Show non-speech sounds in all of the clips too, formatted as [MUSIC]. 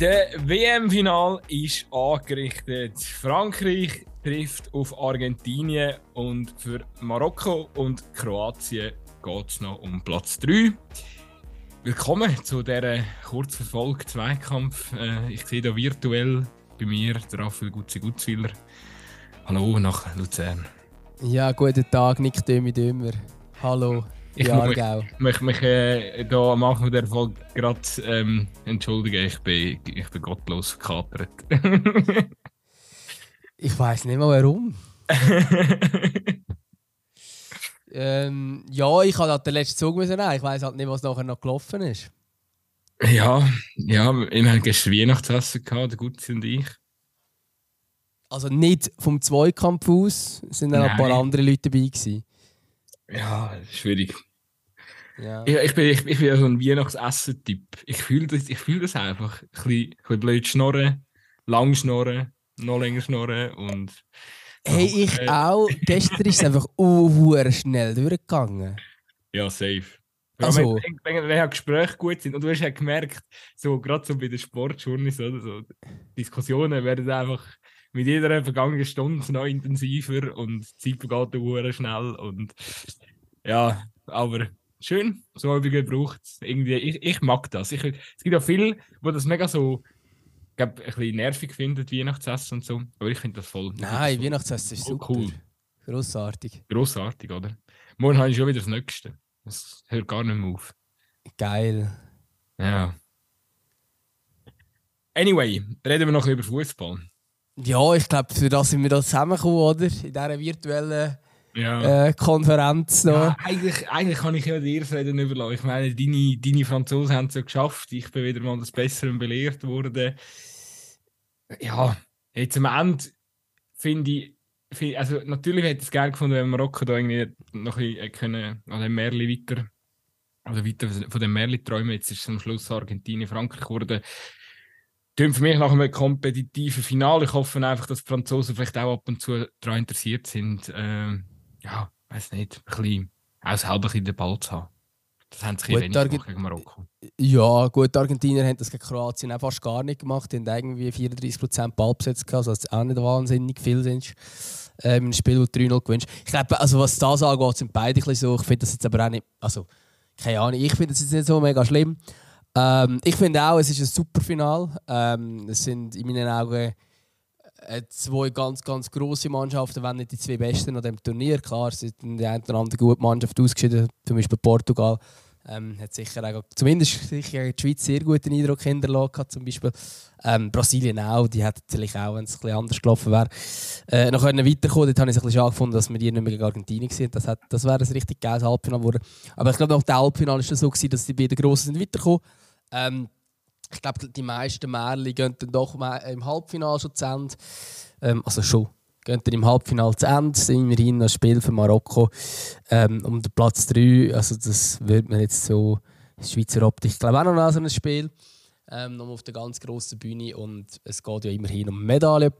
Der WM-Final ist angerichtet. Frankreich trifft auf Argentinien und für Marokko und Kroatien geht es noch um Platz 3. Willkommen zu dieser kurzverfolgten Zweikampf. Äh, ich sehe hier virtuell bei mir der Raphael Gutzi-Gutzwiller. Hallo nach Luzern. Ja, guten Tag, Nick Dömi Dömer. Hallo. Ich Jahrgau. möchte mich äh, da am Anfang der Folge gerade ähm, entschuldigen. Ich bin, ich bin gottlos verkatert. [LAUGHS] ich weiß nicht mal warum. ähm, [LAUGHS] ja, ich habe halt den letzten Zug müssen nehmen. Ich weiß halt nicht, was nachher noch gelaufen ist. Ja, ja, wir haben gestern Weihnachtsessen gehabt, der Gutzi und ich. Also nicht vom Zweikampf aus, sind dann ein paar andere Leute dabei gewesen. Ja, schwierig. Ja. Ich, ich, bin, ich, ich bin ja so ein Weihnachtsessen-Typ. Ich fühle das, fühl das einfach. Ein bisschen, ein bisschen blöd schnorren, lang schnorren, noch länger schnorren und. Hey, ich auch. Gestern ist es einfach [LAUGHS] uh, schnell durchgegangen. Ja, safe. Also, wenn, wenn, wenn Gespräche gut sind und du hast ja gemerkt, so gerade so bei den Sportjournalisten oder so, Diskussionen werden einfach mit jeder vergangenen Stunde noch intensiver und die Zeit vergeht auch schnell und ja, aber schön, so Übungen braucht irgendwie. Ich, ich mag das. Ich, es gibt ja viele, die das mega so glaub, ein bisschen nervig finden, Weihnachtsessen und so. Aber ich finde das voll. Nein, das Weihnachtsessen ist super. Cool. Grossartig. Grossartig, oder? Morgen habe ich schon wieder das Nächste. Das hört gar nicht mehr auf. Geil. Ja. Anyway, reden wir noch über Fußball. Ja, ich glaube, für das sind wir da zusammengekommen, oder? In dieser virtuellen ja. äh, Konferenz. Ja, eigentlich, eigentlich kann ich ja dir Reden überlassen. Ich meine, deine, deine Franzosen haben es ja geschafft. Ich bin wieder mal das Bessere belehrt worden. Ja, jetzt am Ende finde ich, find, also natürlich hätte ich es gerne gefunden, wenn Marokko da irgendwie noch ein bisschen können, an dem Märli weiter, also weiter von dem Märli träumen. Jetzt ist es am Schluss Argentinien, Frankreich geworden. Tönt für mich nach einem kompetitiven Finale. Ich hoffe einfach, dass die Franzosen vielleicht auch ab und zu daran interessiert sind, ähm, ja, weiß nicht, ein bisschen aushalb in den Ball zu haben. Das haben sie wenig Arge gegen Marokko. Ja, gut, die Argentinier haben das gegen Kroatien auch fast gar nicht gemacht. Die haben irgendwie 34% Ballbesitz gehabt, was auch nicht wahnsinnig viel sind. Ähm, ein Spiel, das 3-0 gewünscht. Ich glaube, also was das angeht, sind beide ein bisschen so. Ich finde das jetzt aber auch nicht, also, keine Ahnung, ich finde das jetzt nicht so mega schlimm. Ähm, ich finde auch, es ist ein super Final. Ähm, es sind in meinen Augen äh, zwei ganz, ganz grosse Mannschaften, wenn nicht die zwei besten an dem Turnier. Klar, es sind die eine oder andere gute Mannschaft ausgeschieden, zum Beispiel Portugal. Ähm, hat sicher auch, zumindest sicher die Schweiz sehr guten Eindruck hinterlassen zum Beispiel. Ähm, Brasilien auch, die hätten natürlich auch, wenn es bisschen anders gelaufen wäre, äh, noch können weiterkommen. Dort habe ich es ein schade gefunden, dass wir die nicht mehr gegen Argentinien sind. Das, das wäre ein richtig geiles Halbfinale geworden. Aber ich glaube, nach dem Halbfinale war es so, gewesen, dass die beiden Grossen sind weitergekommen. Ähm, ich glaube, die meisten Märchen gehen dann doch im Halbfinale schon zu Ende. Ähm, also schon. Gehen dann im Halbfinale zu Ende, sind wir das Spiel für Marokko ähm, um den Platz 3. Also das wird man jetzt so Schweizer Optik, glaube auch noch so ein Spiel. Ähm, noch auf der ganz grossen Bühne und es geht ja immerhin um Medaillen.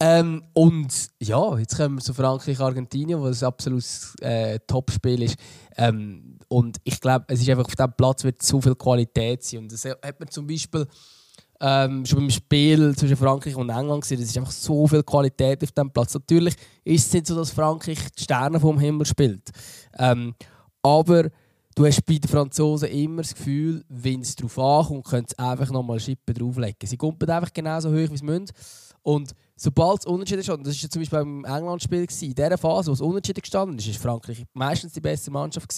Ähm, und ja, jetzt kommen wir zu Frankreich, Argentinien, wo ein absolutes äh, Topspiel ist. Ähm, und ich glaube, es ist einfach auf diesem Platz wird so viel Qualität sein. Und das hat man zum Beispiel ähm, schon beim Spiel zwischen Frankreich und England gesehen. Es ist einfach so viel Qualität auf diesem Platz. Natürlich ist es nicht so, dass Frankreich die Sterne vom Himmel spielt. Ähm, aber du hast bei den Franzosen immer das Gefühl, wenn es darauf ankommt, können sie einfach nochmal Schippen drauflegen. Sie kommen einfach genauso hoch, wie sie müssen. Und sobald es unentschieden ist, und das war ja zum Beispiel beim England-Spiel, in dieser Phase, wo es unentschieden gestanden war Frankreich meistens die beste Mannschaft.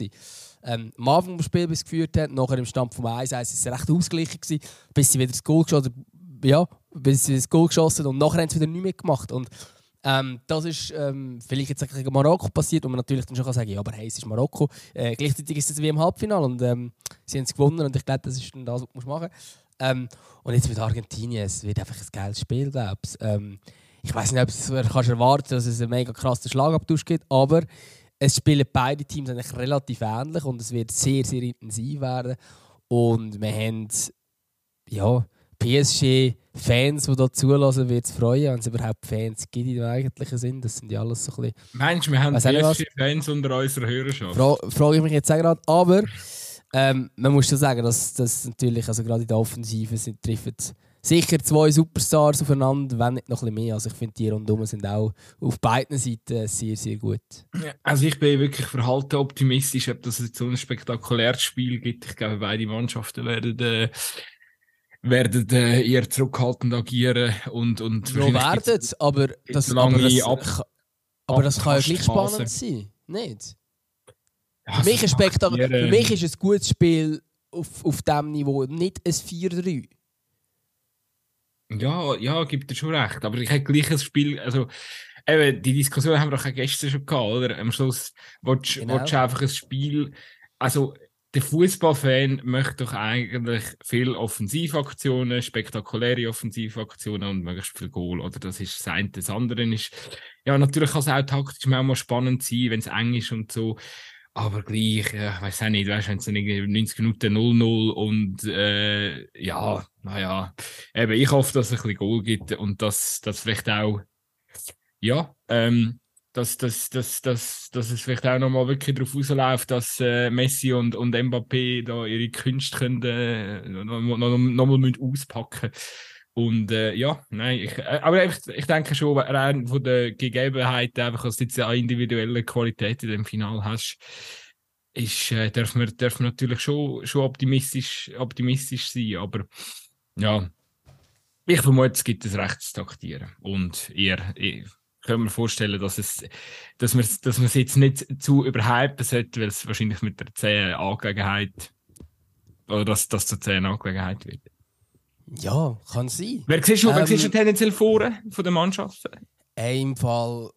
Ähm, am Anfang des Spiels, bis es geführt hat, nachher im Stand vom 1-1 war es recht ausgeglichen, gewesen, bis sie wieder das Goal geschossen ja, bis sie das Goal geschossen und nachher haben sie wieder nichts mehr gemacht. Und ähm, das ist ähm, vielleicht jetzt gegen Marokko passiert, wo man natürlich dann schon kann sagen ja, aber hey, es ist Marokko. Äh, gleichzeitig ist es wie im Halbfinale und ähm, sie haben es gewonnen und ich glaube, das ist dann das, was du machen musst. Ähm, und jetzt mit Argentinien, es wird einfach ein geiles Spiel, glaube ich. Ähm, ich weiß nicht, ob du kannst erwarten dass es einen mega krassen Schlagabtausch gibt, aber es spielen beide Teams eigentlich relativ ähnlich und es wird sehr, sehr intensiv werden. Und wir haben ja, PSG-Fans, die da zulassen, wird es freuen, wenn es überhaupt Fans gibt im eigentlichen Sinn. Das sind ja alles so ein bisschen... Meinst du, wir haben PSG-Fans unter unserer Hörerschaft? Fra frage ich mich jetzt auch gerade. Aber ähm, man muss schon sagen, dass, dass natürlich, also gerade in der Offensive sind, treffen sicher zwei Superstars aufeinander, wenn nicht noch ein bisschen mehr. Also ich finde, die rundherum sind auch auf beiden Seiten sehr, sehr gut. Also ich bin wirklich verhalten optimistisch, ob das jetzt so ein spektakuläres Spiel gibt. Ich glaube, beide Mannschaften werden... Äh, werden äh, eher zurückhaltend agieren und und ja, werden aber das, aber das, ab, aber das kann ja gleich spannend sein, nicht? Ja, für, mich ist für mich ist ein gutes Spiel auf, auf diesem Niveau, nicht ein 4-3. Ja, ja, gibt er schon recht. Aber ich habe gleich ein Spiel, also eben, die Diskussion haben wir auch gestern schon gehabt, oder? Am Schluss willst, genau. willst du einfach ein Spiel, also der Fußballfan möchte doch eigentlich viel Offensivaktionen, spektakuläre Offensivaktionen und möglichst viel Goal. Oder das ist das eine. Das andere ist, ja, natürlich kann es auch taktisch mal spannend sein, wenn es eng ist und so. Aber gleich, ja, ich weiß auch nicht, weißt, wenn es dann irgendwie 90 Minuten 0-0 und äh, ja, naja, eben, ich hoffe, dass es ein bisschen Goal gibt und dass das vielleicht auch, ja, ähm, dass, dass, dass, dass, dass es vielleicht auch nochmal wirklich darauf rausläuft, dass äh, Messi und, und Mbappé da ihre Künste können, äh, nochmal noch, noch, noch auspacken und äh, ja, nein, ich, äh, aber ich, ich denke schon, rein von der Gegebenheit, einfach, dass du jetzt eine individuelle Qualität in dem Final hast, ist, äh, darf, man, darf man natürlich schon, schon optimistisch, optimistisch sein. Aber ja, ich vermute, es gibt ein Recht taktieren. Und ihr, ihr können wir vorstellen, dass, es, dass man dass es jetzt nicht zu überhypen sollte, weil es wahrscheinlich mit der zähen Angelegenheit oder dass das zur zähen Angelegenheit wird. Ja, kann sein. Wer siehst du, ähm, wer siehst du tendenziell vor von der Mannschaft? Im Fall.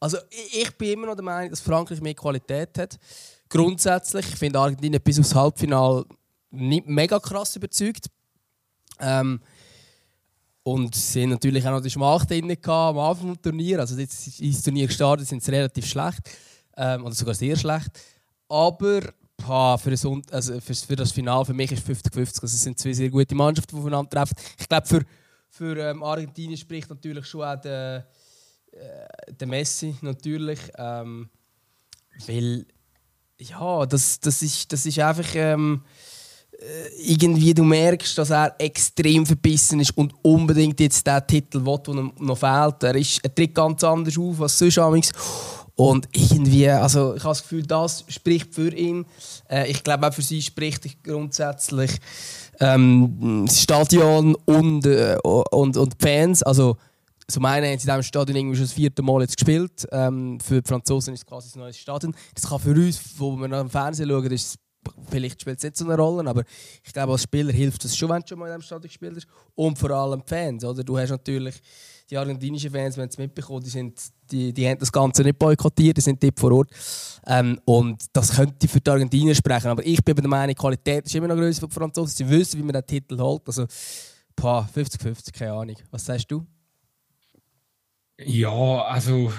Also, ich bin immer noch der Meinung, dass Frankreich mehr Qualität hat. Grundsätzlich. Ich finde Argentinien bis aufs Halbfinale nicht mega krass überzeugt. Ähm, und sie haben natürlich auch noch die Schmach drin am Anfang des Turniers. Also, jetzt ins Turnier gestartet sind sie relativ schlecht. Ähm, oder sogar sehr schlecht. Aber boah, für, das, also für, das Finale für mich ist 50-50. Also es sind zwei sehr gute Mannschaften, die aufeinander treffen. Ich glaube, für, für ähm, Argentinien spricht natürlich schon auch der, äh, der Messi. Natürlich, ähm, weil ja, das, das, ist, das ist einfach. Ähm, äh, irgendwie du merkst, dass er extrem verbissen ist und unbedingt jetzt den Titel will, der ihm noch fehlt. Er, ist, er tritt ganz anders auf als sonst. Und irgendwie, also ich habe das Gefühl, das spricht für ihn. Äh, ich glaube auch für sie spricht grundsätzlich ähm, das Stadion und, äh, und, und die Fans. Also zum einen haben sie in diesem Stadion irgendwie schon das vierte Mal jetzt gespielt. Ähm, für die Franzosen ist es quasi ein neues Stadion. Das kann für uns, wo wir am Fernsehen schauen, ist vielleicht spielt es nicht so eine Rolle, aber ich glaube, als Spieler hilft es schon, wenn du schon mal in diesem Stadion gespielt hast. Und vor allem die Fans. Oder? Du hast natürlich die argentinischen Fans, wenn sie mitbekommen, die, sind, die, die haben das Ganze nicht boykottiert, die sind dort vor Ort. Ähm, und das könnte für die Argentinier sprechen. Aber ich bin der Meinung, Qualität ist immer noch größer für die Franzosen. Sie wissen, wie man den Titel holt. Also, 50-50, keine Ahnung. Was sagst du? Ja, also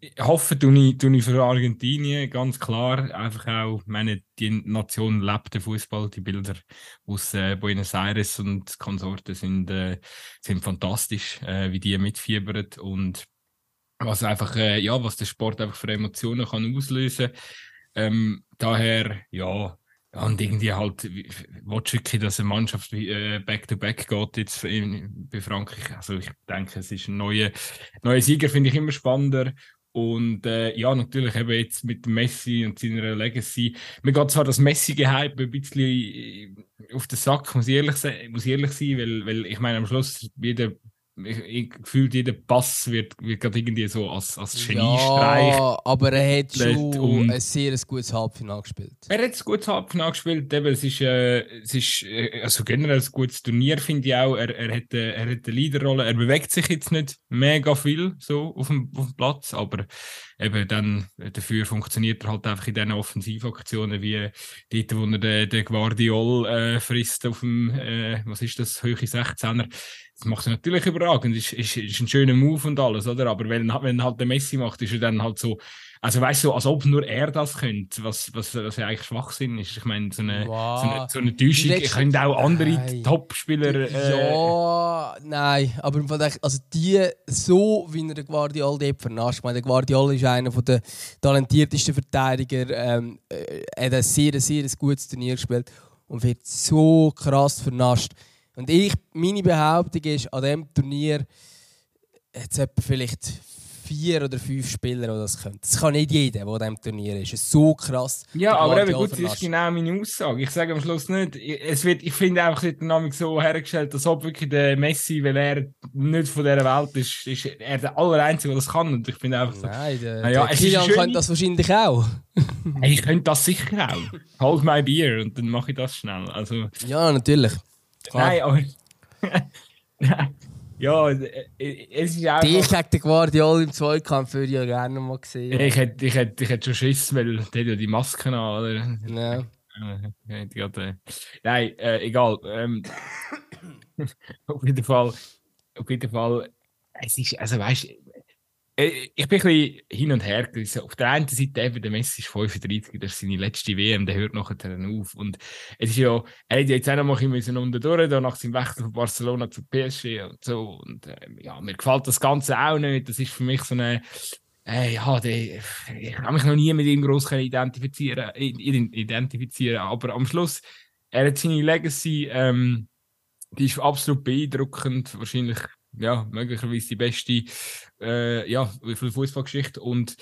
ich hoffe, du ich, für Argentinien, ganz klar. Einfach auch, meine, die Nation lebt den Fußball. Die Bilder aus äh, Buenos Aires und Konsorten sind, äh, sind fantastisch, äh, wie die mitfiebern und was einfach, äh, ja, was der Sport einfach für Emotionen kann auslösen. Ähm, daher, ja, und irgendwie halt, willst du wirklich, dass eine Mannschaft äh, back-to-back geht jetzt in, bei Frankreich? Also ich denke, es ist ein neuer, neuer Sieger, finde ich immer spannender. Und äh, ja, natürlich eben jetzt mit Messi und seiner Legacy. Mir geht zwar das Messi-Gehype ein bisschen äh, auf den Sack, muss ich ehrlich, muss ich ehrlich sein, weil, weil ich meine, am Schluss jeder ich, ich gefühlt jeder Pass wird, wird gerade irgendwie so als, als Geniestreich. Ja, aber er hat schon ein sehr gutes Halbfinale gespielt. Er hat ein gutes Halbfinale gespielt. Eben, es ist, äh, es ist äh, also generell ein gutes Turnier, finde ich auch. Er, er, hat, äh, er hat eine Leaderrolle. Er bewegt sich jetzt nicht mega viel so auf dem, auf dem Platz, aber eben dann dafür funktioniert er halt einfach in diesen Offensivaktionen wie dort, wo er den, den Guardiol äh, frisst auf dem, äh, was ist das, höhere 16er das macht er natürlich überragend, ist, ist, ist ein schöner Move und alles, oder? Aber wenn, wenn halt der Messi macht, ist er dann halt so, also weißt du, als ob nur er das könnte, was, was, was ja eigentlich Schwachsinn ist. Ich meine, so eine, wow. so eine, so eine Täuschung, ich könnte auch andere Topspieler. Äh, ja, nein, aber also die, so wie er den Guardiol dort vernascht, ich meine, der Guardiol ist einer der talentiertesten Verteidiger, ähm, äh, er hat ein sehr, sehr gutes Turnier gespielt. und wird so krass vernascht. Und ich, meine Behauptung ist, an diesem Turnier hat es vielleicht vier oder fünf Spieler, die das können. Das kann nicht jeder, der an diesem Turnier ist. Es ist so krass. Ja, aber eben gut, das ist genau meine Aussage. Ich sage am Schluss nicht, es wird, ich finde einfach, es wird Dynamik so hergestellt, als ob wirklich der Messi, weil er nicht von dieser Welt ist, ist er der Allereinzige, der das kann. Und ich finde einfach so, Nein, der, naja, der Kilian könnte das wahrscheinlich auch. [LAUGHS] ich könnte das sicher auch. Hold my beer und dann mache ich das schnell. Also, ja, natürlich. Klar. Nein, aber... [LAUGHS] Ja, äh, äh, es ist auch. Dich gegen den Guardiola im Zweikampf würde ich ja gerne mal sehen. Ich hätte, ich hätte, ich hätte schon Schiss, weil der hat ja die Masken an, oder? Ja. Äh, nein, äh, egal. Ähm, [LAUGHS] auf jeden Fall, auf jeden Fall, es ist, also weißt du, ich bin ein bisschen hin und her gerissen. Auf der einen Seite eben, der Messi ist 35, das ist seine letzte WM, der hört nachher dann auf. Und es ist ja, er hat jetzt auch noch mal ein bisschen unten durch, da nach seinem Wechsel von Barcelona zu PSG und so. Und äh, ja, mir gefällt das Ganze auch nicht. Das ist für mich so eine, äh, ja, der, ich habe mich noch nie mit ihm groß identifizieren, identifizieren, aber am Schluss, er hat seine Legacy, ähm, die ist absolut beeindruckend, wahrscheinlich ja, möglicherweise die beste äh, ja, Fußballgeschichte. Und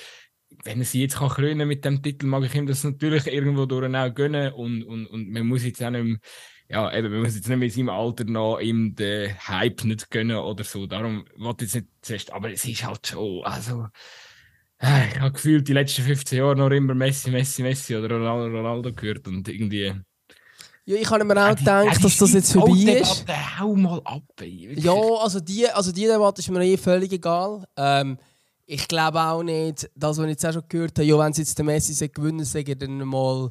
wenn er sie jetzt kann krönen mit dem Titel, mag ich ihm das natürlich irgendwo durch auch gönnen. Und, und, und man muss jetzt auch nicht mehr, ja, eben, man muss jetzt nicht in seinem Alter noch ihm den Hype nicht gönnen oder so. Darum wollte ich jetzt nicht zuerst, aber es ist halt schon, also, äh, ich habe gefühlt die letzten 15 Jahre noch immer Messi, Messi, Messi oder Ronaldo, Ronaldo gehört und irgendwie ja, ich habe mir auch gedacht, dass das jetzt vorbei ist. Hau mal ab. Ja, also die, also die Debatte ist mir eh völlig egal. Ähm, ich glaube auch nicht, das, was ich jetzt auch schon gehört habe, ja, wenn sie jetzt den Messi gewinnen, sagen dann mal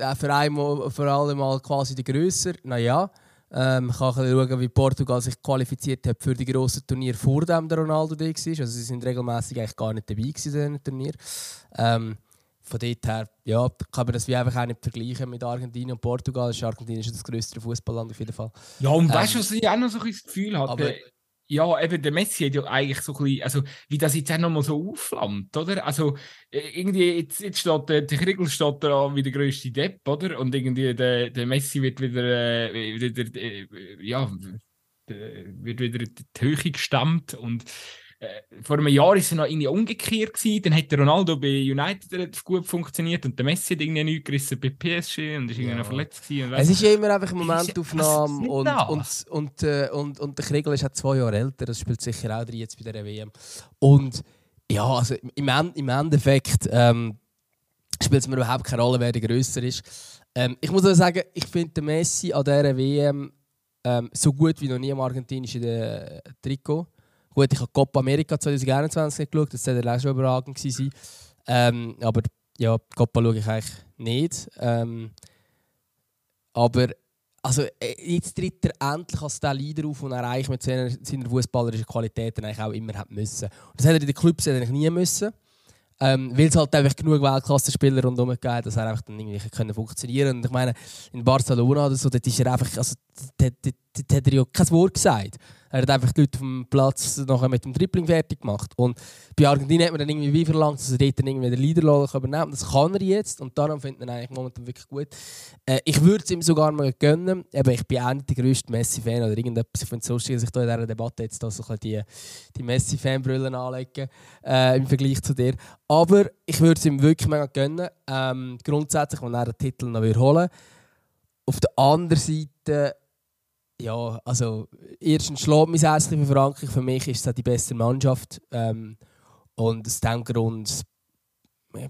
äh, Verein vor allem mal quasi der grösser. Naja, ähm, ich kann schauen, wie Portugal sich qualifiziert hat für die grossen Turnier vor dem der Ronaldo da war. Also sie sind regelmäßig eigentlich gar nicht dabei in diesem Turnier. Ähm, von dort her ja, kann man das wie einfach auch nicht vergleichen mit Argentinien und Portugal. Argentinien ist das größte Fußballland auf jeden Fall. Ja, und ähm, weißt du, was ich auch noch so ein das Gefühl hatte? Ja, eben der Messi hat ja eigentlich so ein bisschen, also wie das jetzt auch nochmal so aufflammt, oder? Also äh, irgendwie, jetzt, jetzt steht der, der Kriegel steht da wie der grösste Depp, oder? Und irgendwie der, der Messi wird wieder, äh, wieder äh, ja, wird wieder die Höhe gestammt und vor einem Jahr war es noch irgendwie umgekehrt gewesen. Dann hat der Ronaldo bei United gut funktioniert und der Messi hat irgendwie nichts gerissen bei PSG und ist irgendwie ja. noch verletzt gewesen. Es ist ja immer einfach eine Momentaufnahme und, und, und, äh, und, und, der Kriegel ist auch zwei Jahre älter. Das spielt sicher auch drin jetzt bei der WM. Und ja, also im, im Endeffekt ähm, spielt es mir überhaupt keine Rolle, wer der grösser ist. Ähm, ich muss aber sagen, ich finde den Messi an dieser WM ähm, so gut wie noch nie im argentinischen äh, Trikot. Gut, ich habe Copa America 2021 geschaut, das sollte auch schon überragend sein. Ähm, aber ja, Copa schaue ich eigentlich nicht. Ähm, aber also, äh, jetzt tritt er endlich als der Leader auf, den er eigentlich mit seiner, seiner fußballerischen Qualität eigentlich auch immer hat müssen. Und das hätte er in den Clubs eigentlich nie müssen. Ähm, weil es halt einfach genug Weltklasse-Spieler rundherum gegeben dass er einfach dann irgendwie können funktionieren Und ich meine, in Barcelona oder so, dort ist er einfach, also, dort, dort, dort hat er ja kein Wort gesagt. Er hat einfach die Leute vom Platz nachher mit dem Dribbling fertig gemacht. Und bei Argentinien hat man dann irgendwie wie verlangt, dass er dort dann irgendwie den Leaderrolle übernehmen Das kann er jetzt und darum findet man eigentlich momentan wirklich gut. Äh, ich würde es ihm sogar mal gönnen. Eben, ich bin auch nicht der grösste Messi-Fan oder irgendetwas. Ich finde es lustig, dass ich da in dieser Debatte jetzt da so die, die Messi-Fanbrüllen anlege äh, im Vergleich zu dir. Aber ich würde es ihm wirklich mega gönnen. Ähm, grundsätzlich, wenn er den Titel noch holen. Auf der anderen Seite ja, also erstens schlägt mein Herz für Frankreich. Für mich ist es die beste Mannschaft. Ähm, und aus diesem Grund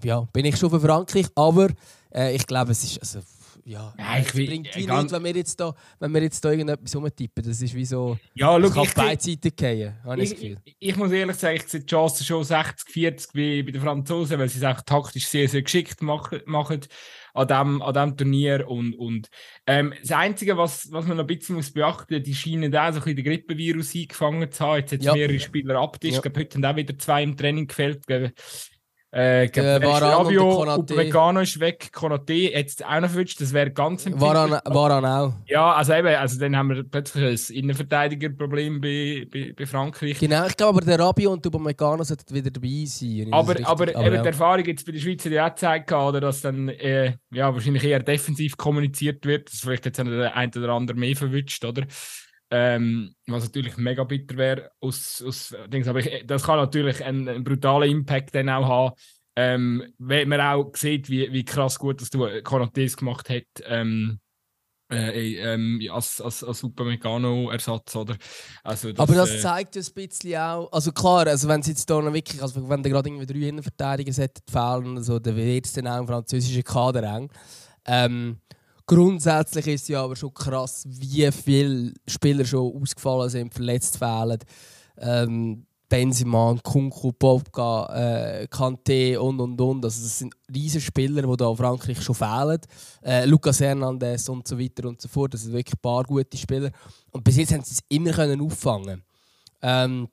ja, bin ich schon für Frankreich. Aber äh, ich glaube, es ist. Also, ja, ja es bringt wie nichts, wenn wir jetzt da, wenn wir jetzt da irgendetwas rumtippen. Das ist wie so. Ja, look, kann ich beide Seiten gehen, habe ich, ich, ich, muss ehrlich sagen, ich sehe die Chance schon 60, 40 wie bei den Franzosen, weil sie es auch taktisch sehr, sehr geschickt machen. machen an diesem an dem Turnier. Und, und ähm, das Einzige, was, was man noch ein bisschen muss beachten muss, die scheinen auch so ein bisschen den Grippevirus eingefangen zu haben. Jetzt hat es ja. mehrere Spieler abgetischt. Ja. Ich glaube, heute haben auch wieder zwei im Training gefällt. Äh, Äh, äh, Rabio, Upamecano ist weg, Konate jetzt auch noch verwünscht, das wäre ganz empfindlich. Waran, auch. Ja, also eben, also dann haben wir plötzlich ein Innenverteidigerproblem bei, bei, bei Frankreich. Genau, ich glaube aber der Rabio und Upamecano sollten wieder dabei sein. Aber, aber, aber, eben ja. die Erfahrung jetzt bei der Schweizer ja auch gezeigt, oder, dass dann äh, ja, wahrscheinlich eher defensiv kommuniziert wird, dass vielleicht jetzt der eine oder andere mehr verwünscht, oder? Ähm, was natürlich mega bitter wäre. Aus, aus, aber ich, das kann natürlich einen, einen, brutalen Impact dann auch haben. Ähm, wenn man auch sieht, wie, wie krass gut dass du Konates gemacht hat ähm, äh, ähm, als, als, als Supermecano-Ersatz. Also das, aber das äh, zeigt ein bisschen auch, also klar, also wenn es jetzt da noch wirklich, also wenn da gerade irgendwie drei Innenverteidiger fehlen, also, dann wird es dann auch im französischen Kader eng. Ähm, Grundsätzlich ist es ja aber schon krass, wie viele Spieler schon ausgefallen sind, verletzt fehlen. Ähm, Benzema, Kunku, Bobka, äh, Kanté und und und. Also das sind riesige Spieler, die da in Frankreich schon fehlen. Äh, Lucas Hernandez und so weiter und so fort. Das sind wirklich ein paar gute Spieler. Und bis jetzt haben sie es immer können auffangen. Ähm,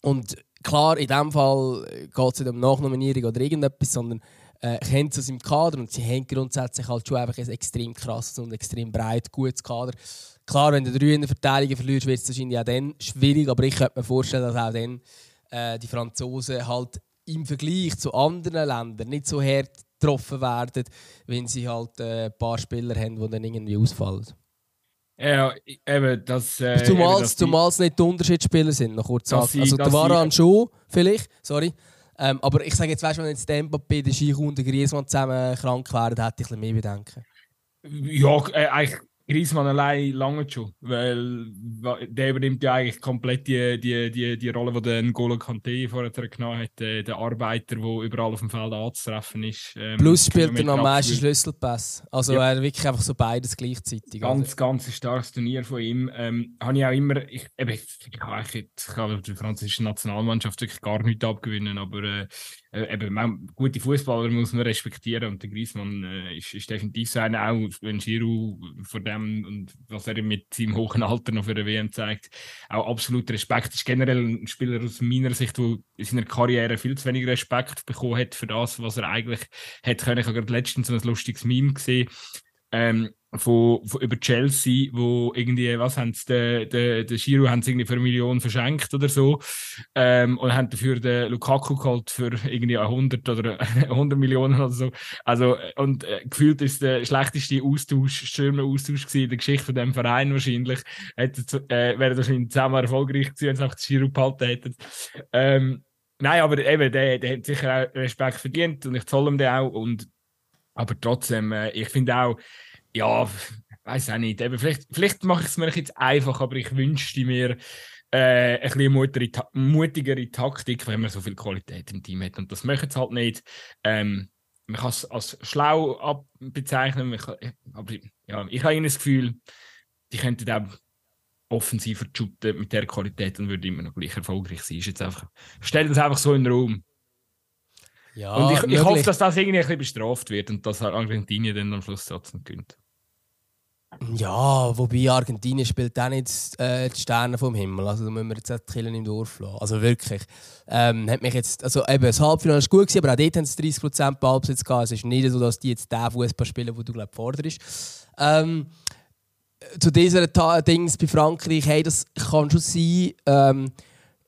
und klar, in diesem Fall geht es nicht um Nachnominierung oder irgendetwas, sondern äh, kennt es aus im Kader und sie haben grundsätzlich halt schon einfach ein extrem krasses und extrem breit gutes Kader. Klar, wenn du drei in der Verteidigung verlierst, wird es wahrscheinlich auch dann schwierig, aber ich könnte mir vorstellen, dass auch dann äh, die Franzosen halt im Vergleich zu anderen Ländern nicht so hart getroffen werden, wenn sie halt äh, ein paar Spieler haben, die dann irgendwie ausfallen. Ja, eben, das. Äh, zumal es nicht die Unterschiedsspieler sind, noch kurz sagen. Also, der Varan schon, vielleicht, sorry. Ähm, aber ich sage jetzt, weißt du, wenn jetzt Mbappé, der Giroud und Griezmann zusammen krank wären, hätte ich ein bisschen mehr Bedenken. Ja, äh, eigentlich Griezmann allein lange schon, weil der übernimmt ja eigentlich komplett die, die, die, die Rolle, die der N'Golo Kanté vorher genommen hat, der, der Arbeiter, der überall auf dem Feld anzutreffen ist. Ähm, Plus spielt er noch am meisten Schlüsselpass. Also ja. er wirklich einfach so beides gleichzeitig. Ganz, oder? ganz starkes Turnier von ihm. Ähm, habe ich auch immer, ich, eben, ich, ich, ich, kann der französischen Nationalmannschaft wirklich gar nichts abgewinnen, aber äh, äh, eben, gute Fußballer muss man respektieren und der Griezmann äh, ist, ist, definitiv so einer, auch wenn Giroud vor dem und was er mit seinem hohen Alter noch für eine WM zeigt, auch absolut Respekt. Ist generell ein Spieler aus meiner Sicht, der in seiner Karriere viel zu wenig Respekt bekommen hat für das, was er eigentlich hätte können. Ich habe gerade letztens so ein lustiges Meme gesehen. Ähm, von, von, über Chelsea, wo irgendwie, was haben sie, den, den, den Giro haben sie irgendwie für eine Million verschenkt oder so, ähm, und haben dafür den Lukaku geholt für irgendwie 100 oder [LAUGHS] 100 Millionen oder so. Also, und äh, gefühlt ist der schlechteste Austausch, schöner Austausch gewesen in der Geschichte von dem Verein wahrscheinlich. Hätte, äh, wäre wahrscheinlich zusammen erfolgreich gewesen, wenn sie einfach den Giro behalten hätten. Ähm, nein, aber eben, der, der hat sicher auch Respekt verdient und ich zoll ihm den auch und aber trotzdem, äh, ich finde auch, ja, weiß auch nicht. Eben, vielleicht, vielleicht mache ich es mir jetzt einfach, aber ich wünschte mir äh, ein bisschen mutigere, mutigere Taktik, wenn man so viel Qualität im Team hat. Und das möchten sie halt nicht. Ähm, man kann es als schlau bezeichnen, kann, aber ja, ich habe ihnen das Gefühl, die könnten auch offensiver shooten mit der Qualität und würden immer noch gleich erfolgreich sein. Ist jetzt einfach, stell das einfach so in den Raum. Ja, und ich, ich hoffe, dass das irgendwie ein bisschen bestraft wird und dass Argentinien dann am Schluss trotzdem gewinnt. Ja, wobei Argentinien spielt auch nicht äh, die Sterne vom Himmel. Also da müssen wir jetzt nicht die Killen im Dorf lassen. Also wirklich. Ähm, hat mich jetzt, also eben, das Halbfinale war gut, gewesen, aber auch dort haben sie 30% Ballbesitz gehabt. Es ist nicht so, dass die jetzt den Fußball spielen, wo du glaub, forderst. Ähm, zu dieser Ta Dings bei Frankreich, hey, das kann schon sein. Ähm,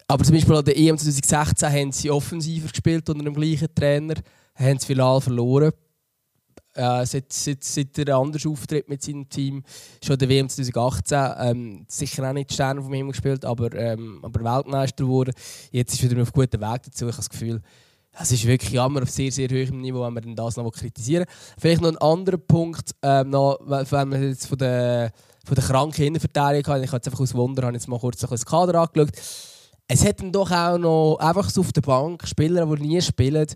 aber zum Beispiel an der EM 2016 haben sie offensiver gespielt unter dem gleichen Trainer, haben sie final verloren äh, seit, seit, seit er anders auftritt mit seinem Team. Schon der WM 2018. Ähm, sicher auch nicht die Sterne vom Himmel gespielt, aber, ähm, aber Weltmeister geworden. Jetzt ist er wieder auf gutem Weg dazu. Ich habe das Gefühl, es ist wirklich jammer auf sehr, sehr hohem Niveau, wenn wir das noch kritisieren Vielleicht noch ein anderer Punkt, ähm, noch, wenn wir jetzt von der, von der kranken Innenverteidigung haben. Ich habe jetzt einfach aus Wunder habe jetzt mal kurz das Kader angeschaut. Es hätten doch auch noch einfach so auf der Bank Spieler, die nie spielen.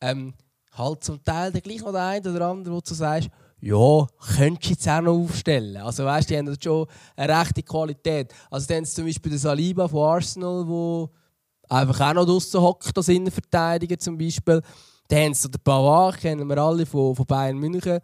Ähm, halt zum Teil dann gleich noch der eine oder andere, wo du sagst, ja, könntest du jetzt auch noch aufstellen. Also weißt, die haben schon eine rechte Qualität. Also dann zum Beispiel der Saliba von Arsenal, wo einfach auch noch draussen hockt als Innenverteidiger zum Beispiel. Dann haben sie den Pavard, kennen wir alle von, von Bayern München.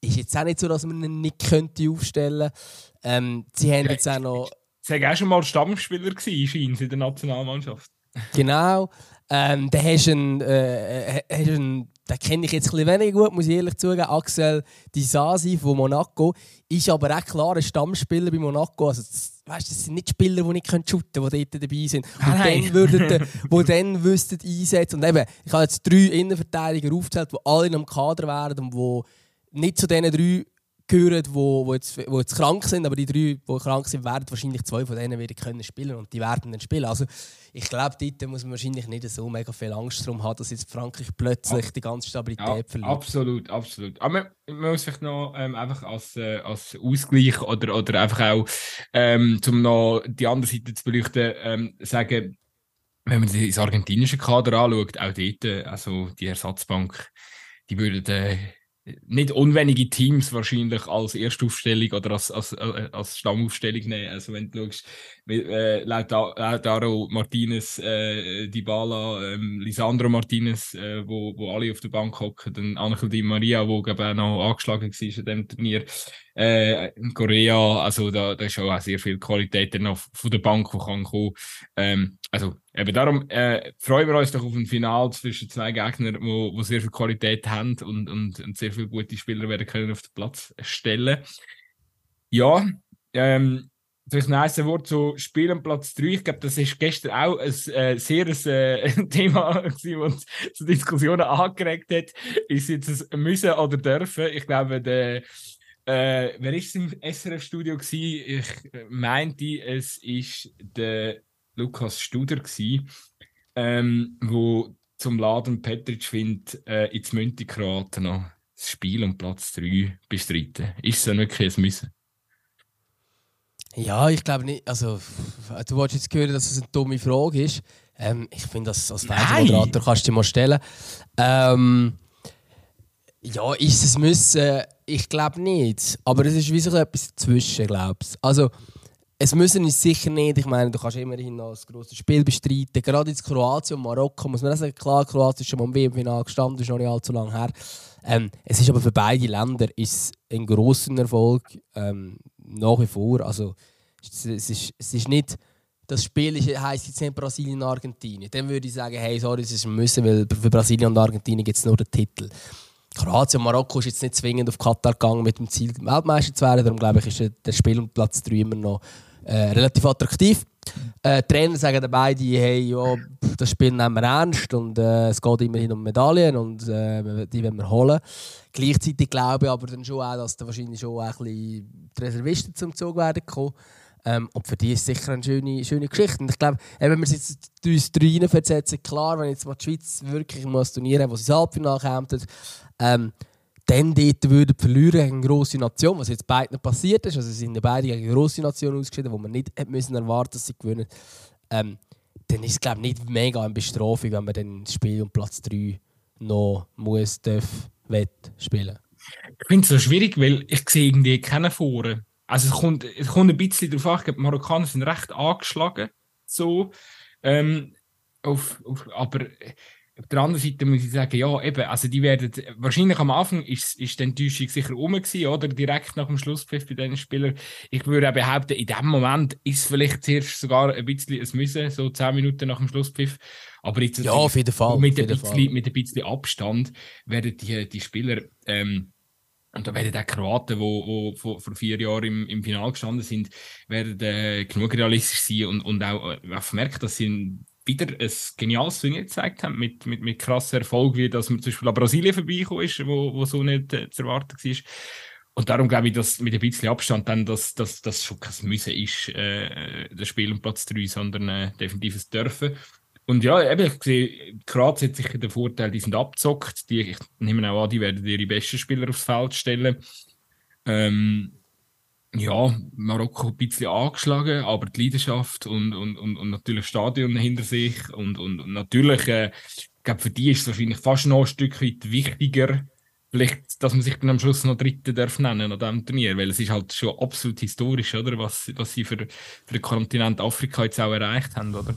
Ist jetzt auch nicht so, dass man ihn nicht könnte aufstellen könnte. Ähm, sie haben jetzt auch noch... Sie waren auch schon mal Stammspieler gewesen, in der Nationalmannschaft. Genau. Ähm, dann hast du einen, äh, hast einen den kenne ich jetzt ein bisschen weniger gut, muss ich ehrlich zugeben. Axel Disasi von Monaco ist aber auch klar ein Stammspieler bei Monaco. Also, das, weißt, das sind nicht Spieler, die nicht shooten können, die dort dabei sind. Und dann würden, wo dann wüssten einsetzen. Und eben, ich habe jetzt drei Innenverteidiger aufgezählt, die alle in einem Kader wären und die nicht zu diesen drei gehören, die, die, jetzt, die jetzt krank sind, aber die drei, die krank sind, werden wahrscheinlich zwei von denen wieder können spielen und die werden dann spielen. Also ich glaube, dort muss man wahrscheinlich nicht so mega viel Angst darum haben, dass jetzt Frankreich plötzlich Ab die ganze Stabilität ja, verliert. Absolut, absolut. Aber man muss vielleicht noch ähm, einfach als, äh, als Ausgleich oder, oder einfach auch, ähm, um noch die andere Seite zu beleuchten, ähm, sagen, wenn man sich das argentinische Kader anschaut, auch dort, äh, also die Ersatzbank, die würden äh, nicht unwenige Teams wahrscheinlich als Erstaufstellung oder als, als, äh, als Stammaufstellung nehmen. Also wenn du schaust, äh, Lautaro Martinez, äh, Dybala, ähm, Lisandro Martinez, äh, wo, wo alle auf der Bank hocken, dann Angel Di Maria, wo auch noch angeschlagen war in dem Turnier, äh, Korea, also da, da ist auch sehr viel Qualität noch von der Bank, die kann kommen. Ähm, also eben darum äh, freuen wir uns doch auf ein Final zwischen zwei Gegnern, wo, wo sehr viel Qualität haben und, und, und sehr viele gute Spieler werden können auf den Platz stellen. Ja, ähm, Vielleicht ein Wort zu Spielen Platz 3. Ich glaube, das ist gestern auch ein äh, sehr äh, [LAUGHS] Thema, das uns zu Diskussionen angeregt hat. Ist jetzt ein Müssen oder Dürfen? Ich glaube, der, äh, wer ist im SRF-Studio? Ich meinte, es ist der Lukas Studer, gewesen, ähm, wo zum Laden Petric findet, äh, ins Müntikrat noch das Spiel um Platz 3 bestreiten. Ist es wirklich ein Müssen? Ja, ich glaube nicht. Also, du wolltest jetzt hören, dass es eine dumme Frage ist. Ähm, ich finde, das als Fernsehmoderator kannst du dir mal stellen. Ähm, ja, ist es müssen? Ich glaube nicht. Aber es ist wie so etwas dazwischen, glaubst Also, es müssen ist sicher nicht. Ich meine, du kannst immerhin noch ein grosses Spiel bestreiten. Gerade in Kroatien und Marokko muss man sagen, klar, Kroatien ist schon mal im WM-Final gestanden, ist noch nicht allzu lange her. Ähm, es ist aber für beide Länder ist ein grosser Erfolg. Ähm, nach wie vor. Also, es ist, es ist nicht, das Spiel heisst jetzt nicht Brasilien und Argentinien. Dann würde ich sagen, hey, sorry, es ist ein Müssen, weil für Brasilien und Argentinien gibt es nur den Titel. Kroatien und Marokko ist jetzt nicht zwingend auf Katar gegangen mit dem Ziel, Weltmeister zu werden. Darum glaube ich, ist der Spiel um Platz 3 immer noch äh, relativ attraktiv. Äh, Trainer sagen dann beide, hey, ja, das Spiel nehmen wir ernst und äh, es geht immerhin um Medaillen und äh, die wollen wir holen. Gleichzeitig glaube ich aber dann schon auch, dass da wahrscheinlich schon auch ein bisschen die Reservisten zum Zug werden kommen. Ähm, und für die ist es sicher eine schöne, schöne Geschichte. Und ich glaube, wenn wir jetzt uns drei versetzen, klar, wenn jetzt mal die Schweiz wirklich mal ein Turnier haben, wo sie das Halbfinale kommt, ähm, dann dort würden verlieren gegen eine grosse Nation, was jetzt beiden passiert ist. Also sind beide gegen eine grosse Nation ausgeschieden, wo man nicht müssen erwarten dass sie gewinnen. Ähm, dann ist es glaube nicht mega eine Bestrafung, wenn man dann das Spiel um Platz 3 noch muss, darf, wett spielen. Ich finde es so schwierig, weil ich sehe irgendwie keine Foren. Also es kommt, es kommt ein bisschen darauf an, ich die Marokkaner sind recht angeschlagen. So. Ähm, auf, auf, aber auf der anderen Seite muss ich sagen, ja, eben, also die werden, wahrscheinlich am Anfang ist, ist die Enttäuschung sicher rum gewesen, oder? Direkt nach dem Schlusspfiff bei diesen Spielern. Ich würde auch behaupten, in dem Moment ist es vielleicht zuerst sogar ein bisschen ein Müssen, so zehn Minuten nach dem Schlusspfiff. Aber jetzt, ja, auf jeden Fall. Mit, ein bisschen, mit ein bisschen Abstand werden die, die Spieler, ähm, und da werden auch Kroaten, die wo, vor, vor vier Jahren im, im Finale gestanden sind, werden äh, genug realistisch sein und, und auch, äh, auch merken, dass sie wieder ein geniales Turnier gezeigt haben, mit, mit, mit krassem Erfolg, wie dass man zum Beispiel an Brasilien vorbeigekommen ist, wo, wo so nicht äh, zu erwarten war. Und darum glaube ich, dass mit ein bisschen Abstand dann, dass das schon kein Müssen ist, äh, das Spiel um Platz 3, sondern äh, definitiv ein Dürfen. Und ja, eben, ich sehe, Kroatien hat sicher den Vorteil, die sind abzockt. Die, ich nehme auch an, die werden ihre besten Spieler aufs Feld stellen. Ähm, ja, Marokko ein bisschen angeschlagen, aber die Leidenschaft und, und, und, und natürlich das Stadion hinter sich und, und, und natürlich, äh, ich glaube, für die ist es wahrscheinlich fast noch ein Stück weit wichtiger, vielleicht, dass man sich dann am Schluss noch Dritte darf nennen an diesem Turnier, weil es ist halt schon absolut historisch, oder, was, was sie für, für den Kontinent Afrika jetzt auch erreicht haben, oder?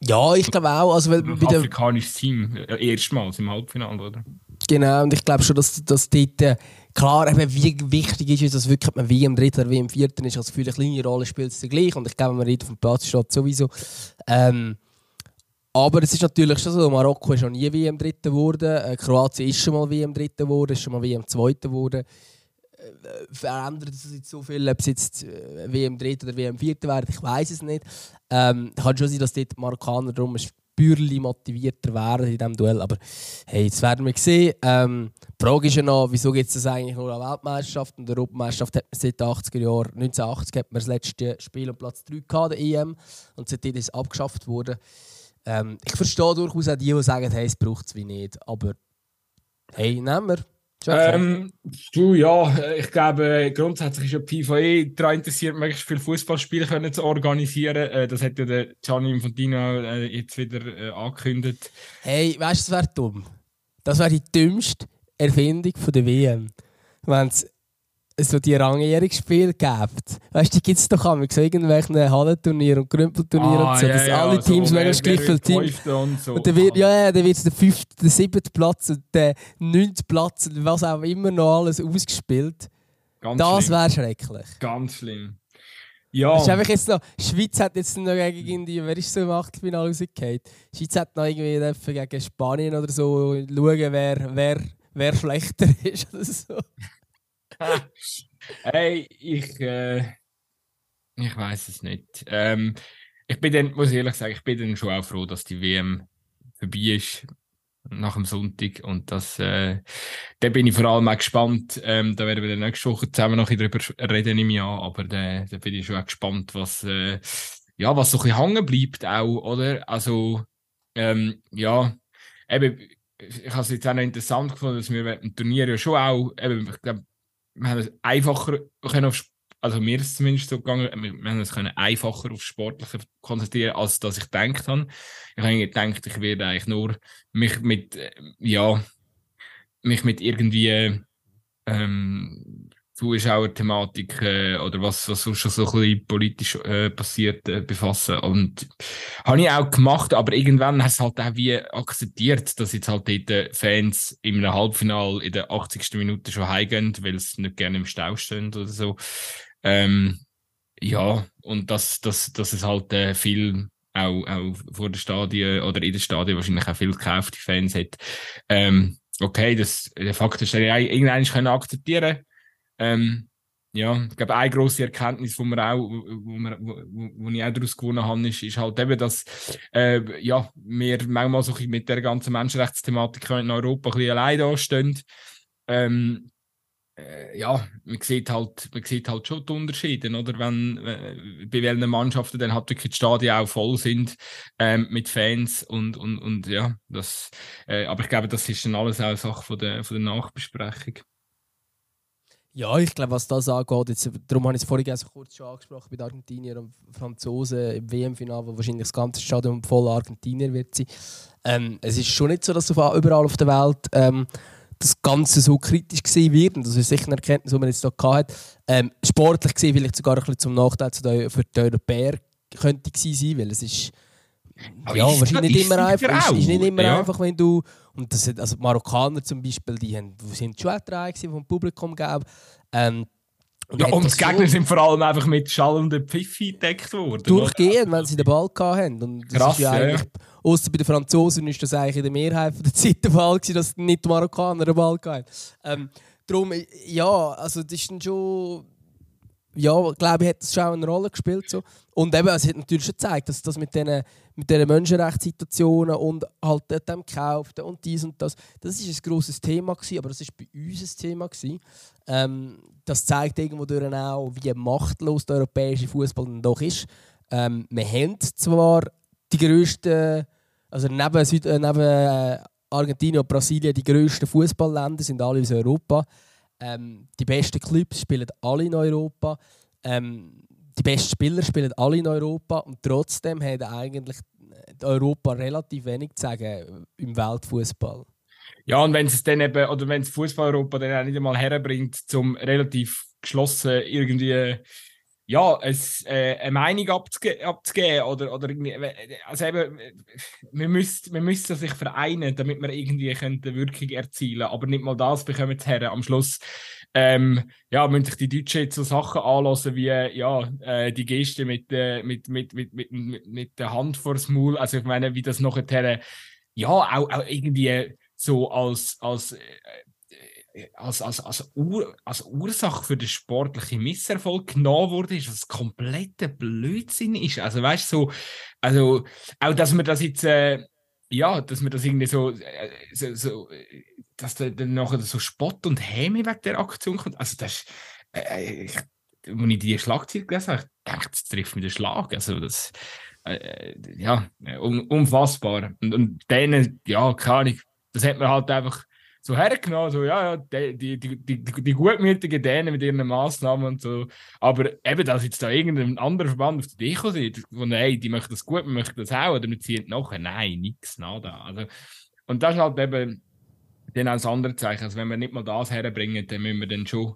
Ja, ich glaube auch. Also, weil ein afrikanisches Team, äh, erstmals im Halbfinale, oder? Genau, und ich glaube schon, dass, dass dort, äh, klar, eben, wie wichtig ist es, dass wirklich man wie im dritten oder wie im vierten ist, also für eine kleine Rolle spielt es gleich. Und ich glaube, man redet auf dem Platz steht sowieso. Ähm, Aber es ist natürlich schon so, Marokko ist schon nie wie im Dritten geworden, äh, Kroatien ist schon mal wie im Dritten geworden, ist schon mal wie im Zweiten geworden. Äh, verändert es jetzt so viel, ob es jetzt äh, wie im Dritten oder wie im Vierten wäre, ich weiß es nicht. Ähm, kann schon sein, dass dort Marokkaner darum ein Bürli motivierter wären in diesem Duell, aber hey, jetzt werden wir sehen. Ähm, die Frage ist ja noch, wieso gibt es das eigentlich nur an Weltmeisterschaft und Europameisterschaft hat man seit den 80er Jahren, 1980 hat man das letzte Spiel um Platz 3 gehabt, der EM, und seitdem ist es abgeschafft worden. Ähm, ich verstehe durchaus auch die, die sagen, hey, es braucht es wie nicht. Aber hey, nehmen wir. Ähm, du, ja, ich glaube, grundsätzlich ist ja FIFA eh daran interessiert, möglichst viele Fußballspiele zu organisieren. Äh, das hat ja der Gianni Infantino äh, jetzt wieder äh, angekündigt. Hey, weißt du, das wäre dumm. Das wäre die dümmste Erfindung von der WM. Wenn es so die Rangierungsspiele gibt. Weißt du, die gibt es doch auch so irgendwelchen Hallenturnieren und Grümpelturnieren ah, und so, dass ja, alle so, Teams möglichst gleich viele Teams. Und, so. und dann wird, ja, ja, dann wird der fünfte, der siebte Platz und der neunte Platz und was auch immer noch alles ausgespielt. Ganz das wäre schrecklich. Ganz schlimm. Ja. Ist einfach jetzt noch, Schweiz hat jetzt noch gegen irgendwie, wer ist so im Achtelfinale rausgefallen? Schweiz hat noch irgendwie gegen Spanien oder so schauen, wer, wer, wer schlechter [LAUGHS] ist oder so. [LAUGHS] hey, ich, äh, ich weiß es nicht. Ähm, ich bin dann, muss ich ehrlich sagen, ich bin dann schon auch froh, dass die WM vorbei ist nach dem Sonntag und das, äh, da bin ich vor allem auch gespannt. Ähm, da werden wir dann nächste Woche zusammen noch darüber reden im Jahr, aber da, da bin ich schon auch gespannt, was, äh, ja, was so ein bisschen hängen bleibt auch, oder? Also, ähm, ja, eben, ich habe es jetzt auch noch interessant gefunden, dass wir im Turnier ja schon auch, eben, ich glaube, wir haben es einfacher können auf, also mir ist es zumindest so gegangen, wir haben es können einfacher auf Sportliche konzentrieren, als dass ich gedacht habe. Ich habe gedacht, ich werde eigentlich nur mich mit, äh, ja, mich mit irgendwie ähm, Zuschauerthematik äh, oder was, was sonst schon so ein bisschen politisch äh, passiert äh, befassen. Und habe ich auch gemacht, aber irgendwann hast du halt auch wie akzeptiert, dass jetzt halt dort Fans einem Halbfinale in der 80. Minute schon heimgehen, weil sie nicht gerne im Stau stehen oder so. Ähm, ja, und dass, dass, dass es halt äh, viel auch, auch vor der Stadien oder in der Stadien wahrscheinlich auch viel gekaufte Fans hat. Ähm, okay, das, der Fakt ist, dass ich irgendwann können akzeptieren ähm, ja, ich glaube, eine grosse Erkenntnis, auch, wo, wo, wo ich auch daraus gewonnen habe, ist, ist halt eben, dass äh, ja, wir manchmal so mit der ganzen Menschenrechtsthematik in Europa ein bisschen allein dastehen. Ähm, äh, ja, man sieht, halt, man sieht halt schon die Unterschiede, oder? Wenn, äh, bei welchen Mannschaften dann halt wirklich die Stadien auch voll sind ähm, mit Fans und, und, und ja, das, äh, aber ich glaube, das ist dann alles auch Sache von der, von der Nachbesprechung. Ja, ich glaube, was das angeht, jetzt, darum habe ich es vorhin so kurz schon angesprochen bei den Argentiniern und Franzosen im WM-Final, wo wahrscheinlich das ganze Stadion voll Argentinier wird sein. Ähm, es ist schon nicht so, dass überall auf der Welt ähm, das Ganze so kritisch gesehen wird. Und das ist sicher eine Erkenntnis, die man jetzt hier hat. Ähm, sportlich gesehen vielleicht sogar ein bisschen zum Nachteil für die Europäer könnte sein, weil es ist aber ja, wahrscheinlich nicht immer einfach. Ist, ist, nicht immer ja. einfach, wenn du. Und das, also die Marokkaner zum Beispiel, die, haben, die sind schon drei vom Publikum gegeben. Ähm, und, ja, und die Gegner so sind vor allem einfach mit schallenden Pfiffi gedeckt worden. Durchgehend, wenn sie den Ball hatten. Und das Krass, ist ja, ja. Außer bei den Franzosen ist das eigentlich in der Mehrheit der Zeit der Fall gewesen, dass nicht die Marokkaner den Ball hatten. Ähm, darum, ja, also das ist dann schon ja, glaube ich, hat das schon eine Rolle gespielt. So. Und eben, es hat natürlich schon gezeigt, dass das mit diesen mit den Menschenrechtssituationen und halt dem Kauf und dies und das, das ist ein grosses Thema gewesen, aber das ist bei uns ein Thema. Ähm, das zeigt irgendwo auch, wie machtlos der europäische Fußball dann doch ist. Ähm, wir haben zwar die grössten, also neben, Süd äh, neben äh, Argentinien und Brasilien, die grössten Fußballländer sind alle aus Europa. Ähm, die besten Clubs spielen alle in Europa. Ähm, die besten Spieler spielen alle in Europa. Und trotzdem hat eigentlich Europa relativ wenig zu sagen im Weltfußball. Ja, und wenn es dann eben, oder wenn es Fußball-Europa dann auch nicht einmal herbringt, zum relativ geschlossen irgendwie ja, es, äh, eine Meinung abzuge abzugeben oder, oder also eben, wir müssen, wir müssen sich vereinen, damit wir irgendwie eine Wirkung erzielen aber nicht mal das bekommen wir her. Am Schluss ähm, ja, müssen sich die Deutschen jetzt so Sachen anlassen wie ja, äh, die Geste mit, äh, mit, mit, mit, mit, mit, der Hand vors Maul. Also ich meine, wie das nachher ja auch, auch irgendwie so als, als äh, als, als, als, Ur, als Ursache für den sportlichen Misserfolg genommen wurde, ist, was kompletter Blödsinn ist. Also weißt du, so, also auch, dass man das jetzt, äh, ja, dass man das irgendwie so, äh, so, so dass da dann nachher so Spott und Häme wegen der Aktion kommt. Also das ist, äh, ich, als ich die Schlagzeile gelesen habe, ich dachte, das trifft mich den Schlag. Also das, äh, ja, un, unfassbar. Und, und denen, ja, keine Ahnung, das hat man halt einfach so hergenommen, so, ja, ja, die, die, die, die, gutmütigen Dänen mit ihren Massnahmen und so. Aber eben, dass jetzt da irgendein anderer Verband auf die Idee kommt, von, hey, die möchten das gut, wir möchten das auch, oder wir ziehen nachher, nein, nichts, nada. Also, und das ist halt eben dann auch das andere Zeichen. Also, wenn wir nicht mal das herbringen, dann müssen wir dann schon,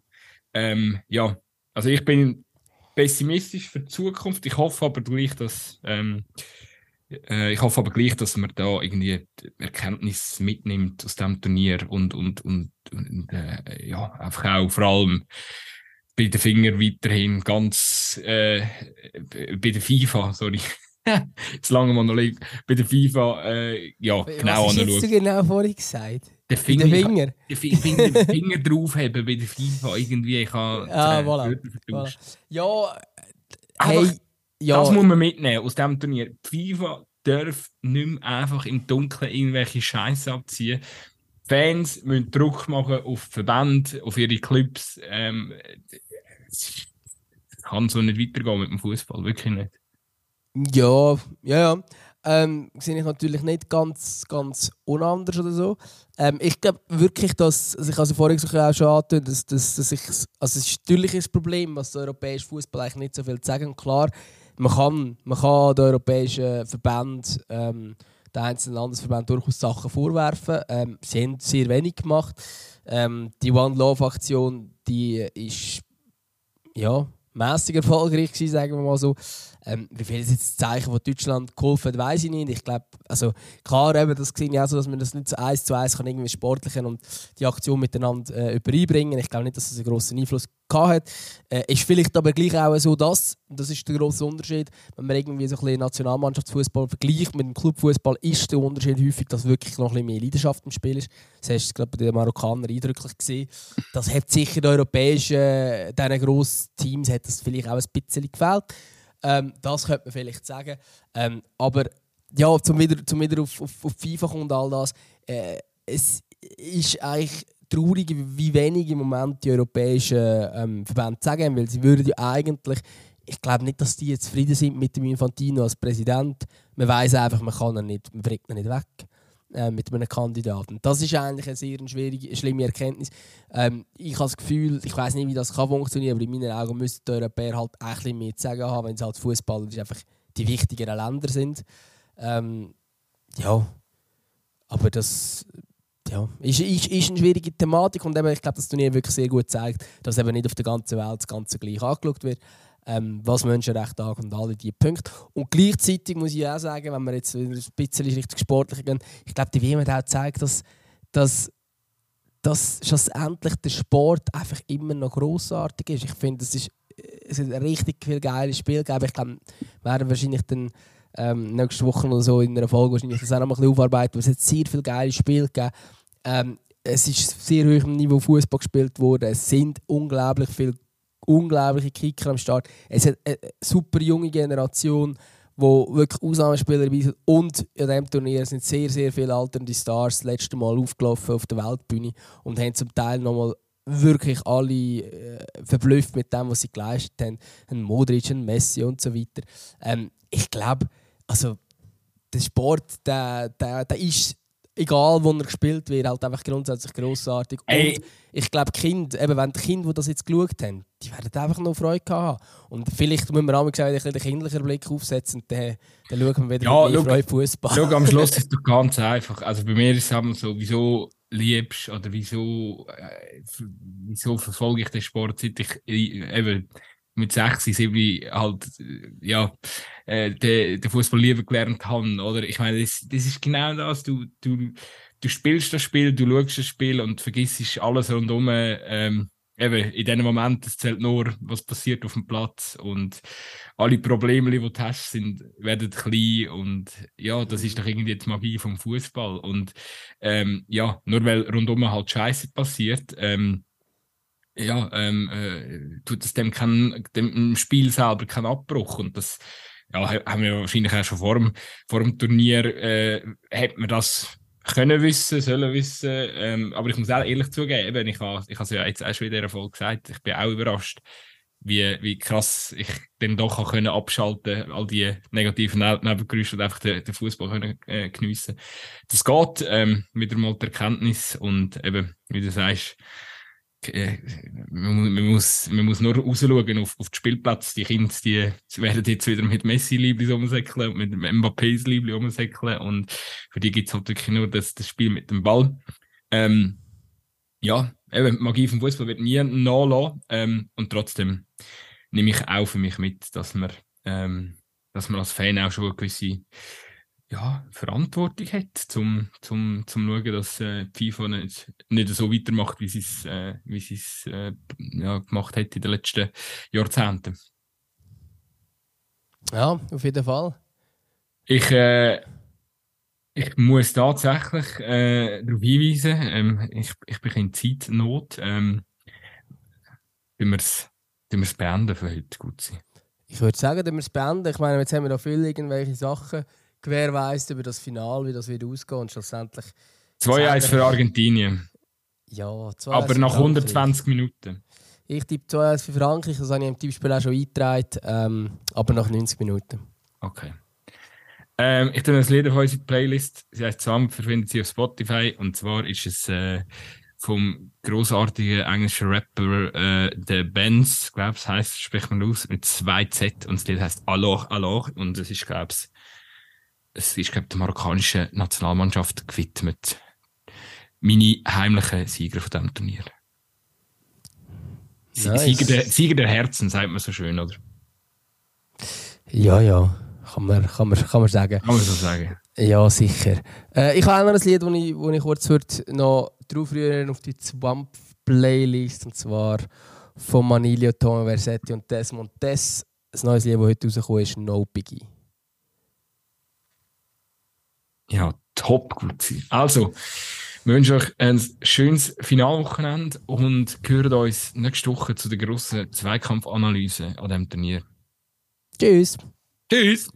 ähm, ja, also ich bin pessimistisch für die Zukunft. Ich hoffe aber gleich, dass, ähm, äh, ich hoffe aber gleich, dass man da irgendwie Erkenntnis mitnimmt aus dem Turnier und, und, und, und äh, ja, einfach auch vor allem bei den Finger weiterhin ganz äh, bei der FIFA, sorry. [LAUGHS] Jetzt lange mal noch liegt. Bei der FIFA, äh, ja, Was genau Was hast du genau vorhin gesagt? Den Finger, den Finger? Den Finger, [LAUGHS] den Finger draufheben bei der FIFA irgendwie. Ich habe Ah, äh, voilà, vertauscht. Ja, Aber hey, ja. Das muss man mitnehmen aus diesem Turnier. Die FIFA darf nicht mehr einfach im Dunkeln irgendwelche Scheiße abziehen. Fans müssen Druck machen auf Verbände, auf ihre Clubs. Ähm, kann so nicht weitergehen mit dem Fußball, wirklich nicht. Ja, ja, ja. Ähm, sehe ich natürlich nicht ganz, ganz unanders oder so. Ähm, ich glaube wirklich, dass, also ich also vorhin auch schon angetönt, dass, dass, dass ich, also es ist natürlich ein Problem, was der europäische Fußball eigentlich nicht so viel zu sagen. Und klar, man kann, man kann den europäischen Verbänden, ähm, den einzelnen Landesverbänden durchaus Sachen vorwerfen. Ähm, sie haben sehr wenig gemacht. Ähm, die One Love Aktion, die ist ja mäßig erfolgreich gewesen, sagen wir mal so. Ähm, wie viel ist jetzt das Zeichen von Deutschland geholfen hat, weiß ich nicht. Ich glaube, also klar, eben, das sehe ich so, dass man das nicht so eins zu eins kann irgendwie sportlichen und die Aktion miteinander äh, übereinbringen. Ich glaube nicht, dass das einen grossen Einfluss gehabt hat. Äh, ist vielleicht aber gleich auch so, dass, das ist der grosse Unterschied, wenn man irgendwie so ein Nationalmannschaftsfußball vergleicht mit dem Clubfußball, ist der Unterschied häufig, dass wirklich noch ein mehr Leidenschaft im Spiel ist. Das hast du gerade bei den Marokkanern eindrücklich gesehen. Das hat sicher den europäischen, äh, diesen grossen Teams hat das vielleicht auch ein bisschen gefällt. Ähm, das könnte man vielleicht sagen. Ähm, aber ja, zum wieder, zum wieder auf, auf, auf FIFA kommt all das. Äh, es ist eigentlich traurig, wie wenig im Moment die europäischen ähm, Verbände sagen, weil sie würden ja eigentlich, ich glaube nicht, dass die jetzt zufrieden sind mit dem Infantino als Präsident. Man weiß einfach, man kann ihn nicht, man ihn nicht weg äh, mit einem Kandidaten. Das ist eigentlich eine sehr schwierige, schlimme Erkenntnis. Ähm, ich habe das Gefühl, ich weiß nicht, wie das kann funktionieren, aber in meinen Augen müssten die Europäer halt ein bisschen mehr zu sagen haben, wenn es halt Fußballer einfach die wichtigeren Länder sind. Ähm, ja, aber das ja, ist, ist, ist eine schwierige Thematik und eben, ich glaube, das Turnier wirklich sehr gut zeigt, dass eben nicht auf der ganzen Welt das Ganze gleich angeschaut wird. Ähm, was Menschenrechte angeht und alle diese Punkte. Und gleichzeitig muss ich auch sagen, wenn wir jetzt ein bisschen Richtung sportlich gehen, ich glaube, die WM hat auch gezeigt, dass, dass, dass schlussendlich der Sport einfach immer noch grossartig ist. Ich finde, es ist, es ist ein richtig viel geiles Spiel gegeben. Ich glaube, wir werden wahrscheinlich dann ähm, nächste Woche oder so in einer Folge wahrscheinlich das auch noch ein aufarbeiten, weil es hat sehr viele geile Spiele gegeben. Ähm, es ist sehr hoch im Niveau Fußball gespielt worden. Es sind unglaublich viele unglaubliche Kicker am Start. Es hat eine super junge Generation, wo wirklich Ausnahmespieler sind. Und in diesem Turnier sind sehr, sehr viele alternde Stars das letzte Mal aufgelaufen auf der Weltbühne und haben zum Teil nochmal wirklich alle äh, verblüfft mit dem, was sie geleistet haben. Ein Modric, ein Messi und so weiter. Ähm, ich glaube, also der Sport, der, der, der ist egal wo er gespielt wird, halt einfach grundsätzlich grossartig. Ey. Und ich glaube, Kind, eben wenn die Kinder, die das jetzt geschaut haben, die werden einfach noch Freude haben. Und vielleicht müssen wir auch gesagt, ein den kindlichen Blick aufsetzen und dann, dann schauen wir wieder Ja, mit schau- Freude Fußball. Schau, am [LAUGHS] Schluss ist es ganz einfach. Also bei mir ist es so, wieso liebst oder wieso, äh, wieso verfolge ich den Sport, seit ich äh, eben mit 6, 7 halt, äh, ja, äh, den, den Fußball lieben gelernt habe, oder? Ich meine, das, das ist genau das. Du, du, du spielst das Spiel, du schaust das Spiel und vergisst alles rundum, ähm, eben in diesem Moment, es zählt nur, was passiert auf dem Platz. Und alle Probleme, die du hast, sind, werden klein. Und ja, das ist doch irgendwie die Magie vom Fußball. Und ähm, ja, nur weil rundum halt Scheiße passiert, ähm, ja, ähm, äh, tut es dem, kein, dem Spiel selber keinen Abbruch. Und das ja, haben wir wahrscheinlich auch schon vor dem, vor dem Turnier, äh, hat man das können wissen, sollen wissen. Ähm, aber ich muss auch ehrlich zugeben, ich habe ich es ja jetzt auch schon in dieser gesagt, ich bin auch überrascht, wie, wie krass ich dann doch auch können abschalten all die negativen Nebengeräusche und einfach den, den Fußball können äh, geniessen. Das geht ähm, wieder mal die Erkenntnis und eben, wie du sagst, man, man, muss, man muss nur rausschauen auf, auf den Spielplatz. Die Kinder, die, werden jetzt wieder mit Messi-Lieblis rumsäckeln und mit Mbappé's Liebli rumsäckeln und für die gibt es halt wirklich nur das, das Spiel mit dem Ball. Ähm, ja, eben, Magie vom Fußball wird nie nachlassen ähm, und trotzdem nehme ich auch für mich mit, dass man, ähm, dass man als Fan auch schon gewisse ja, Verantwortung hat, zum, zum, zum schauen, dass äh, FIFA nicht, nicht so weitermacht, wie sie es äh, wie sie's, äh, ja, gemacht hat in den letzten Jahrzehnten. Ja, auf jeden Fall. Ich, äh, ich muss tatsächlich äh, darauf hinweisen, ähm, ich, ich bin in Zeitnot. Ähm, wenn wir es beenden für heute, gut sein. Ich würde sagen, dass wir es beenden. Ich meine, jetzt haben wir noch viele irgendwelche Sachen gewährleistet über das Finale, wie das wird ausgehen und schlussendlich... 2-1 für Argentinien. Ja, 2 Aber nach 120 Minuten. Ich tippe 2-1 für Frankreich, das habe ich im Tippspiel auch schon eingetragen, ähm, aber nach 90 Minuten. Okay. Ähm, ich tue ein Lied auf unsere Playlist. Sie heißt zusammen, findet sie auf Spotify. Und zwar ist es äh, vom großartigen englischen Rapper äh, The Benz, glaube ich, heißt, spricht man aus, mit zwei Z. Und das Lied heißt Alors, Alors. Und es ist, glaube ich, es ist, glaube ich, der marokkanischen Nationalmannschaft gewidmet. Meine heimlichen Sieger von diesem Turnier. Nice. Sieger, der, Sieger der Herzen, sagt man so schön, oder? Ja, ja. Kann man, kann man, kann man sagen. Kann man so sagen. Ja, sicher. Äh, ich habe auch noch ein Lied, das ich, ich kurz würde noch drauf rühren auf die Swamp-Playlist. Und zwar von Manilio, Tom Versetti und Desmond Des. Ein neues Lied, das heute rausgekommen ist, No Biggie. Ja, top gut sein. Also, wir wünschen euch ein schönes Finalwochenende und hören uns nächste Woche zu der grossen Zweikampfanalyse an diesem Turnier. Tschüss. Tschüss.